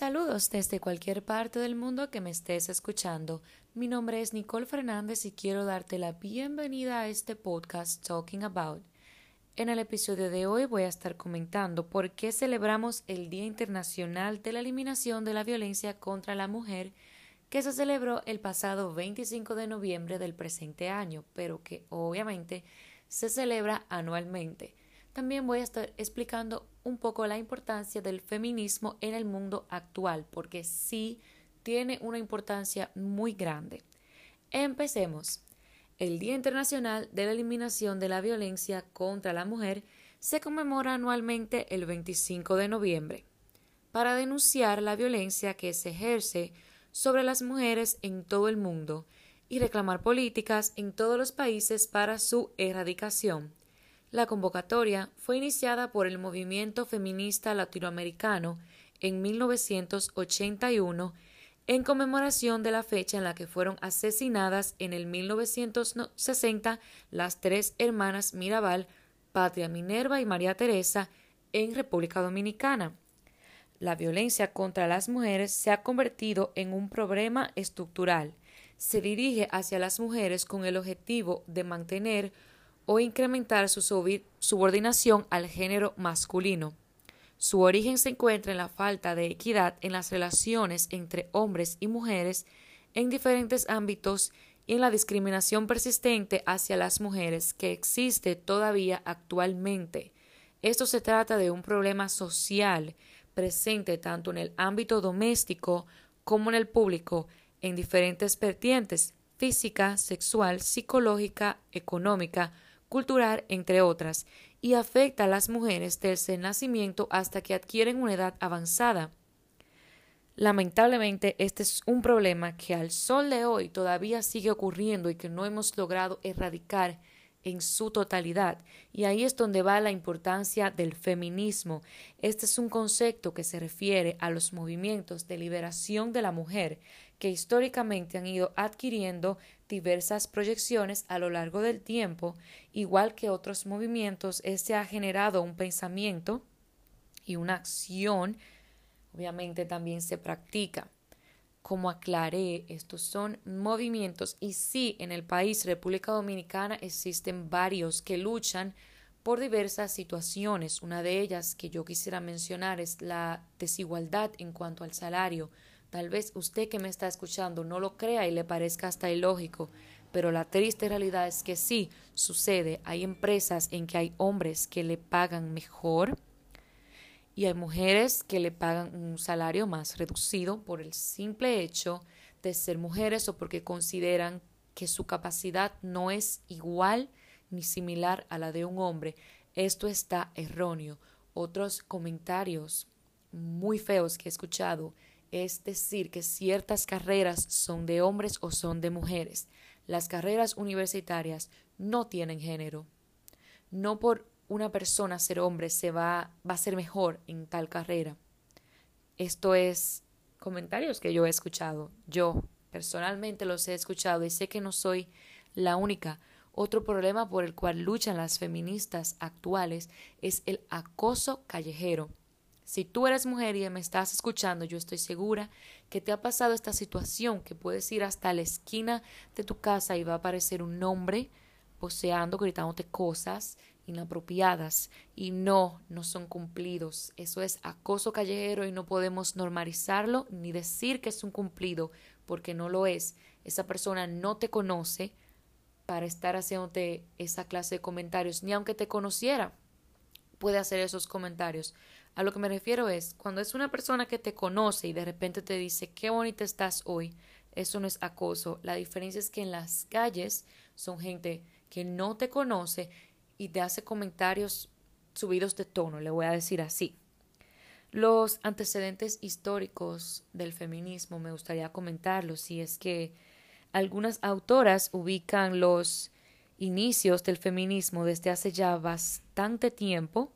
Saludos desde cualquier parte del mundo que me estés escuchando. Mi nombre es Nicole Fernández y quiero darte la bienvenida a este podcast Talking About. En el episodio de hoy voy a estar comentando por qué celebramos el Día Internacional de la Eliminación de la Violencia contra la Mujer que se celebró el pasado 25 de noviembre del presente año, pero que obviamente se celebra anualmente. También voy a estar explicando un poco la importancia del feminismo en el mundo actual, porque sí tiene una importancia muy grande. Empecemos. El Día Internacional de la Eliminación de la Violencia contra la Mujer se conmemora anualmente el 25 de noviembre para denunciar la violencia que se ejerce sobre las mujeres en todo el mundo y reclamar políticas en todos los países para su erradicación. La convocatoria fue iniciada por el movimiento feminista latinoamericano en 1981 en conmemoración de la fecha en la que fueron asesinadas en el 1960 las tres hermanas Mirabal, Patria Minerva y María Teresa, en República Dominicana. La violencia contra las mujeres se ha convertido en un problema estructural. Se dirige hacia las mujeres con el objetivo de mantener o incrementar su subordinación al género masculino. Su origen se encuentra en la falta de equidad en las relaciones entre hombres y mujeres en diferentes ámbitos y en la discriminación persistente hacia las mujeres que existe todavía actualmente. Esto se trata de un problema social presente tanto en el ámbito doméstico como en el público en diferentes vertientes física, sexual, psicológica, económica, cultural, entre otras, y afecta a las mujeres desde el nacimiento hasta que adquieren una edad avanzada. Lamentablemente, este es un problema que al sol de hoy todavía sigue ocurriendo y que no hemos logrado erradicar en su totalidad. Y ahí es donde va la importancia del feminismo. Este es un concepto que se refiere a los movimientos de liberación de la mujer que históricamente han ido adquiriendo diversas proyecciones a lo largo del tiempo, igual que otros movimientos, este ha generado un pensamiento y una acción, obviamente también se practica. Como aclaré, estos son movimientos y sí, en el país República Dominicana existen varios que luchan por diversas situaciones. Una de ellas que yo quisiera mencionar es la desigualdad en cuanto al salario Tal vez usted que me está escuchando no lo crea y le parezca hasta ilógico, pero la triste realidad es que sí sucede. Hay empresas en que hay hombres que le pagan mejor y hay mujeres que le pagan un salario más reducido por el simple hecho de ser mujeres o porque consideran que su capacidad no es igual ni similar a la de un hombre. Esto está erróneo. Otros comentarios muy feos que he escuchado es decir, que ciertas carreras son de hombres o son de mujeres. Las carreras universitarias no tienen género. No por una persona ser hombre se va, va a ser mejor en tal carrera. Esto es comentarios que yo he escuchado. Yo personalmente los he escuchado y sé que no soy la única. Otro problema por el cual luchan las feministas actuales es el acoso callejero. Si tú eres mujer y me estás escuchando, yo estoy segura que te ha pasado esta situación, que puedes ir hasta la esquina de tu casa y va a aparecer un hombre poseando, gritándote cosas inapropiadas y no, no son cumplidos. Eso es acoso callejero y no podemos normalizarlo ni decir que es un cumplido porque no lo es. Esa persona no te conoce para estar haciéndote esa clase de comentarios, ni aunque te conociera, puede hacer esos comentarios. A lo que me refiero es, cuando es una persona que te conoce y de repente te dice, qué bonita estás hoy, eso no es acoso. La diferencia es que en las calles son gente que no te conoce y te hace comentarios subidos de tono, le voy a decir así. Los antecedentes históricos del feminismo me gustaría comentarlos, si es que algunas autoras ubican los inicios del feminismo desde hace ya bastante tiempo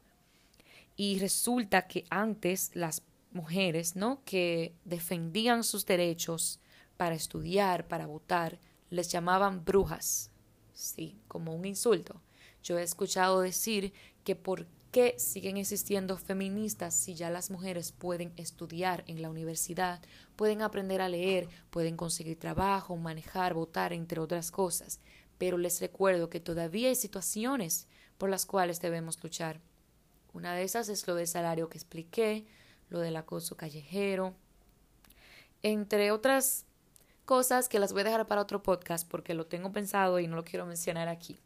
y resulta que antes las mujeres, ¿no? que defendían sus derechos para estudiar, para votar, les llamaban brujas. Sí, como un insulto. Yo he escuchado decir que por que siguen existiendo feministas si ya las mujeres pueden estudiar en la universidad, pueden aprender a leer, pueden conseguir trabajo, manejar, votar, entre otras cosas. Pero les recuerdo que todavía hay situaciones por las cuales debemos luchar. Una de esas es lo del salario que expliqué, lo del acoso callejero, entre otras cosas que las voy a dejar para otro podcast porque lo tengo pensado y no lo quiero mencionar aquí.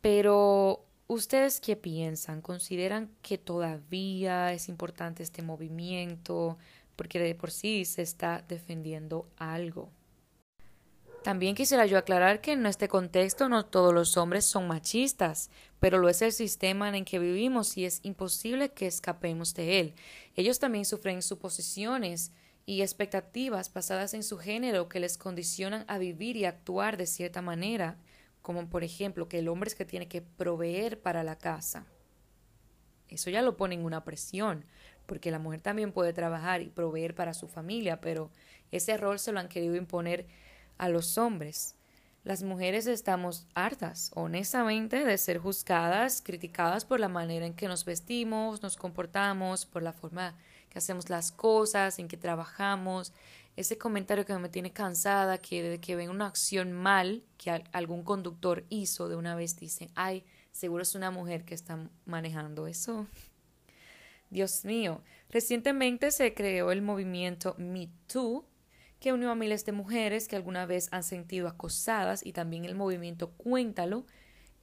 Pero ¿Ustedes qué piensan? ¿Consideran que todavía es importante este movimiento? Porque de por sí se está defendiendo algo. También quisiera yo aclarar que en este contexto no todos los hombres son machistas, pero lo es el sistema en el que vivimos y es imposible que escapemos de él. Ellos también sufren suposiciones y expectativas basadas en su género que les condicionan a vivir y actuar de cierta manera como por ejemplo que el hombre es que tiene que proveer para la casa. Eso ya lo pone en una presión, porque la mujer también puede trabajar y proveer para su familia, pero ese rol se lo han querido imponer a los hombres. Las mujeres estamos hartas, honestamente, de ser juzgadas, criticadas por la manera en que nos vestimos, nos comportamos, por la forma que hacemos las cosas, en que trabajamos, ese comentario que me tiene cansada, que desde que ven una acción mal que algún conductor hizo, de una vez dicen, ay, seguro es una mujer que está manejando eso. Dios mío, recientemente se creó el movimiento Me Too, que unió a miles de mujeres que alguna vez han sentido acosadas y también el movimiento Cuéntalo,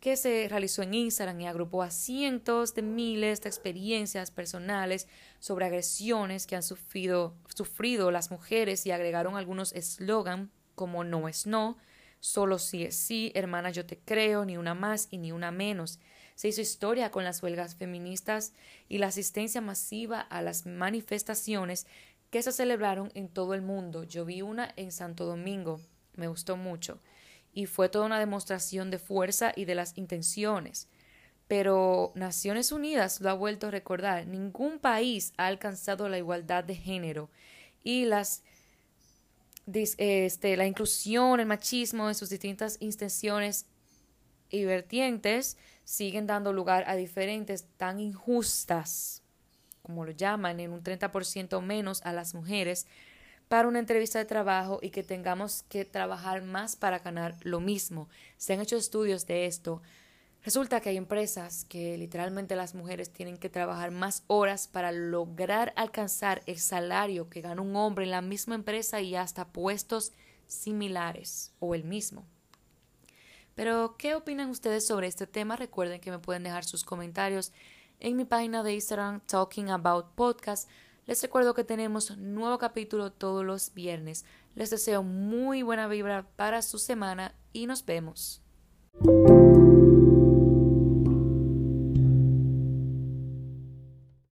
que se realizó en Instagram y agrupó a cientos de miles de experiencias personales sobre agresiones que han sufrido, sufrido las mujeres y agregaron algunos eslogan como no es no, solo sí es sí, hermana yo te creo, ni una más y ni una menos. Se hizo historia con las huelgas feministas y la asistencia masiva a las manifestaciones que se celebraron en todo el mundo. Yo vi una en Santo Domingo, me gustó mucho y fue toda una demostración de fuerza y de las intenciones. Pero Naciones Unidas lo ha vuelto a recordar, ningún país ha alcanzado la igualdad de género y las este, la inclusión, el machismo en sus distintas intenciones y vertientes siguen dando lugar a diferentes tan injustas, como lo llaman, en un 30% menos a las mujeres, para una entrevista de trabajo y que tengamos que trabajar más para ganar lo mismo. Se han hecho estudios de esto. Resulta que hay empresas que literalmente las mujeres tienen que trabajar más horas para lograr alcanzar el salario que gana un hombre en la misma empresa y hasta puestos similares o el mismo. Pero, ¿qué opinan ustedes sobre este tema? Recuerden que me pueden dejar sus comentarios en mi página de Instagram Talking About Podcast les recuerdo que tenemos nuevo capítulo todos los viernes. Les deseo muy buena vibra para su semana y nos vemos.